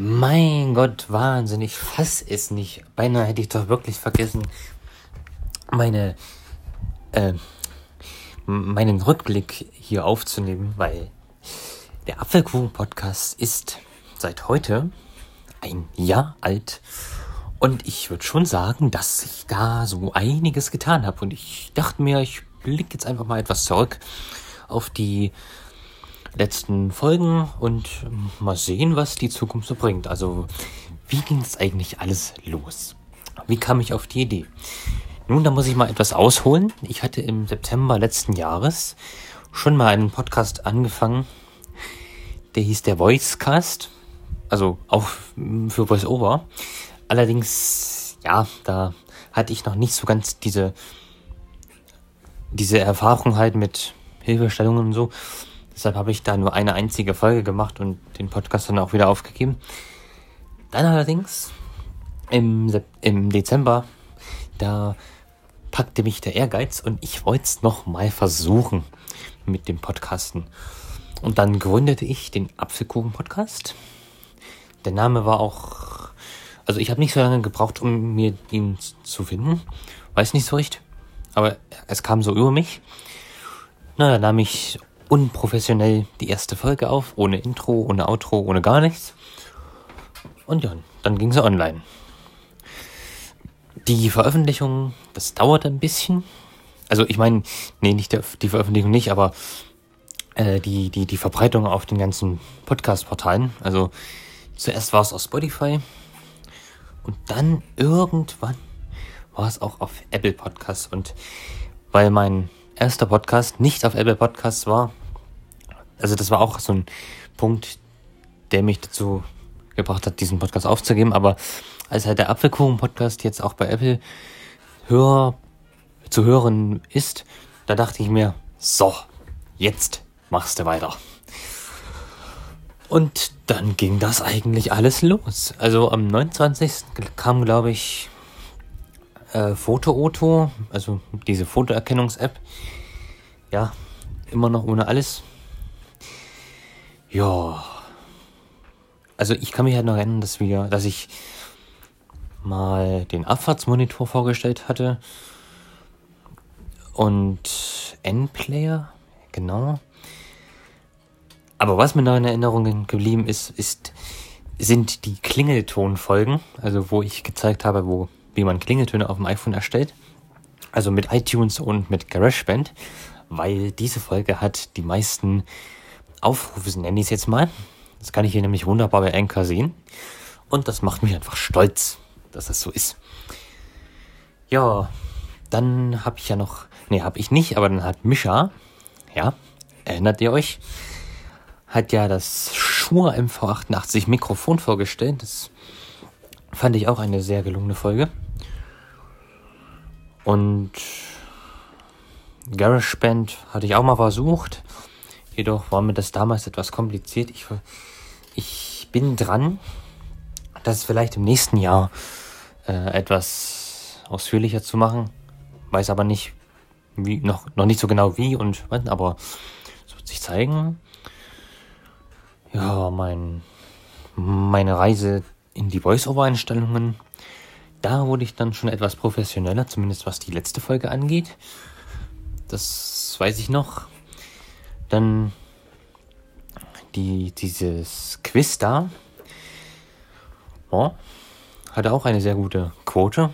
Mein Gott, Wahnsinn, ich fass es nicht. Beinahe hätte ich doch wirklich vergessen, meine, äh, meinen Rückblick hier aufzunehmen, weil der Apfelkuchen-Podcast ist seit heute ein Jahr alt und ich würde schon sagen, dass ich da so einiges getan habe und ich dachte mir, ich blicke jetzt einfach mal etwas zurück auf die letzten Folgen und mal sehen, was die Zukunft so bringt. Also, wie ging es eigentlich alles los? Wie kam ich auf die Idee? Nun, da muss ich mal etwas ausholen. Ich hatte im September letzten Jahres schon mal einen Podcast angefangen, der hieß der Voicecast, also auch für VoiceOver. Allerdings, ja, da hatte ich noch nicht so ganz diese, diese Erfahrung halt mit Hilfestellungen und so. Deshalb habe ich da nur eine einzige Folge gemacht und den Podcast dann auch wieder aufgegeben. Dann allerdings im, im Dezember, da packte mich der Ehrgeiz und ich wollte es nochmal versuchen mit dem Podcasten. Und dann gründete ich den Apfelkuchen-Podcast. Der Name war auch, also ich habe nicht so lange gebraucht, um mir ihn zu finden. Weiß nicht so recht, aber es kam so über mich. Na, da nahm ich unprofessionell die erste Folge auf, ohne Intro, ohne Outro, ohne gar nichts. Und ja, dann ging sie online. Die Veröffentlichung, das dauerte ein bisschen. Also ich meine, nee, nicht der, die Veröffentlichung nicht, aber äh, die, die, die Verbreitung auf den ganzen Podcast-Portalen. Also zuerst war es auf Spotify und dann irgendwann war es auch auf Apple Podcasts. Und weil mein erster Podcast nicht auf Apple Podcasts war, also das war auch so ein Punkt, der mich dazu gebracht hat, diesen Podcast aufzugeben. Aber als halt der Apfelkuchen-Podcast jetzt auch bei Apple hör, zu hören ist, da dachte ich mir, so, jetzt machst du weiter. Und dann ging das eigentlich alles los. Also am 29. kam, glaube ich, äh, Foto-Oto, also diese Fotoerkennungs-App. Ja, immer noch ohne alles. Ja. Also ich kann mich halt noch erinnern, dass wir, dass ich mal den Abfahrtsmonitor vorgestellt hatte. Und N-Player, genau. Aber was mir noch in Erinnerung geblieben ist, ist, sind die Klingeltonfolgen, also wo ich gezeigt habe, wo, wie man Klingeltöne auf dem iPhone erstellt. Also mit iTunes und mit GarageBand, weil diese Folge hat die meisten Aufrufe, nenne ich es jetzt mal. Das kann ich hier nämlich wunderbar bei Anchor sehen. Und das macht mich einfach stolz, dass das so ist. Ja, dann habe ich ja noch, nee, habe ich nicht, aber dann hat Mischa, ja, erinnert ihr euch, hat ja das Shure MV88 Mikrofon vorgestellt. Das fand ich auch eine sehr gelungene Folge. Und GarageBand hatte ich auch mal versucht. Jedoch war mir das damals etwas kompliziert. Ich, ich bin dran, das vielleicht im nächsten Jahr äh, etwas ausführlicher zu machen. Weiß aber nicht, wie, noch, noch nicht so genau wie und wann, aber es wird sich zeigen. Ja, mein, meine Reise in die Voice-Over-Einstellungen, da wurde ich dann schon etwas professioneller, zumindest was die letzte Folge angeht. Das weiß ich noch. Dann die, dieses Quiz da. Oh, hatte auch eine sehr gute Quote.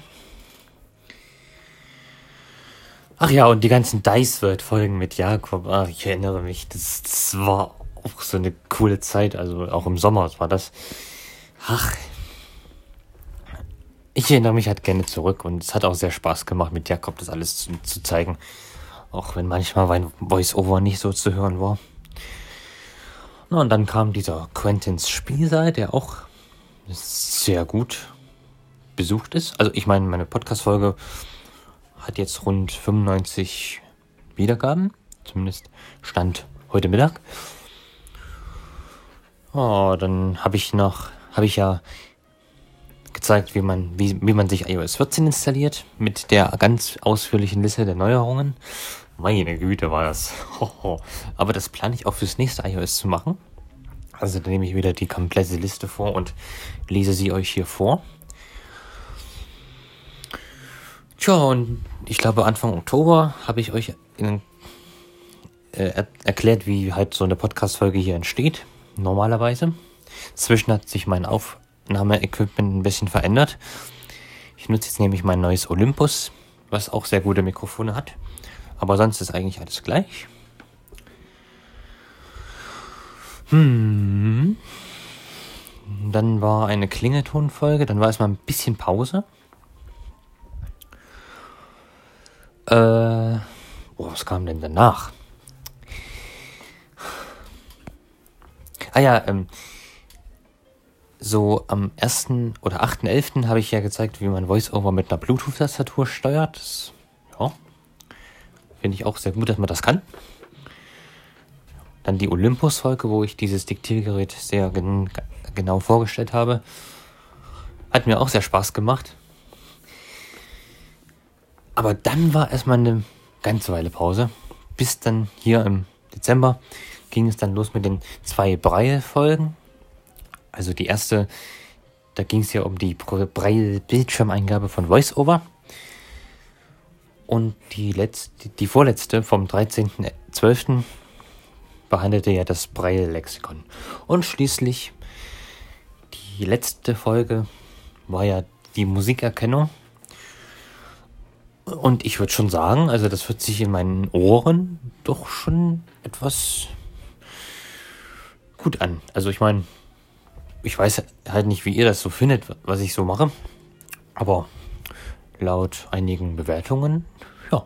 Ach ja, und die ganzen Dice World Folgen mit Jakob. Ach, ich erinnere mich. Das, das war auch so eine coole Zeit. Also auch im Sommer war das. Ach. Ich erinnere mich halt gerne zurück und es hat auch sehr Spaß gemacht, mit Jakob das alles zu, zu zeigen. Auch wenn manchmal mein Voice-Over nicht so zu hören war. Na, und dann kam dieser Quentins Spielsaal, der auch sehr gut besucht ist. Also ich meine, meine Podcast-Folge hat jetzt rund 95 Wiedergaben. Zumindest Stand heute Mittag. Oh, dann habe ich noch, habe ich ja gezeigt, wie man, wie, wie man sich iOS 14 installiert, mit der ganz ausführlichen Liste der Neuerungen. Meine Güte war das. Aber das plane ich auch fürs nächste iOS zu machen. Also dann nehme ich wieder die komplette Liste vor und lese sie euch hier vor. Tja, und ich glaube Anfang Oktober habe ich euch in, äh, er erklärt, wie halt so eine Podcast-Folge hier entsteht, normalerweise. Zwischen hat sich mein Aufnahmeequipment ein bisschen verändert. Ich nutze jetzt nämlich mein neues Olympus, was auch sehr gute Mikrofone hat. Aber sonst ist eigentlich alles gleich. Hm. Dann war eine Klingeltonfolge, dann war es mal ein bisschen Pause. Äh, oh, was kam denn danach? Ah ja, ähm, so am 1. oder 8.11. habe ich ja gezeigt, wie man VoiceOver mit einer Bluetooth-Tastatur steuert. Das, ja, finde ich auch sehr gut, dass man das kann. Dann die Olympus-Folge, wo ich dieses Diktiergerät sehr gen genau vorgestellt habe. Hat mir auch sehr Spaß gemacht. Aber dann war erstmal eine ganze Weile Pause. Bis dann hier im Dezember ging es dann los mit den zwei Breie-Folgen. Also die erste, da ging es ja um die Breie-Bildschirmeingabe von VoiceOver. Und die letzte, die vorletzte vom 13.12. behandelte ja das Breie-Lexikon. Und schließlich die letzte Folge war ja die Musikerkennung. Und ich würde schon sagen, also das hört sich in meinen Ohren doch schon etwas gut an. Also ich meine, ich weiß halt nicht, wie ihr das so findet, was ich so mache. Aber laut einigen Bewertungen, ja,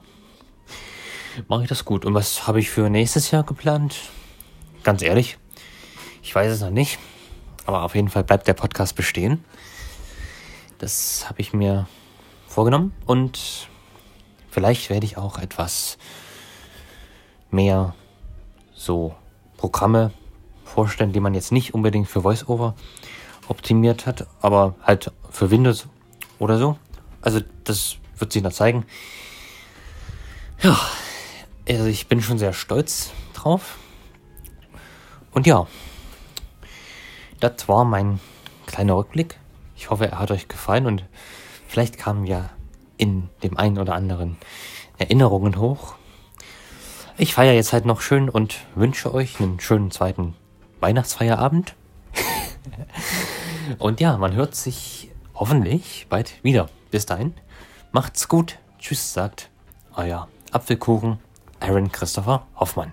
mache ich das gut. Und was habe ich für nächstes Jahr geplant? Ganz ehrlich, ich weiß es noch nicht. Aber auf jeden Fall bleibt der Podcast bestehen. Das habe ich mir vorgenommen. Und Vielleicht werde ich auch etwas mehr so Programme vorstellen, die man jetzt nicht unbedingt für VoiceOver optimiert hat, aber halt für Windows oder so. Also das wird sich noch zeigen. Ja, also ich bin schon sehr stolz drauf. Und ja, das war mein kleiner Rückblick. Ich hoffe, er hat euch gefallen und vielleicht kamen ja in dem einen oder anderen Erinnerungen hoch. Ich feiere jetzt halt noch schön und wünsche euch einen schönen zweiten Weihnachtsfeierabend. und ja, man hört sich hoffentlich bald wieder. Bis dahin, macht's gut. Tschüss, sagt euer Apfelkuchen Aaron Christopher Hoffmann.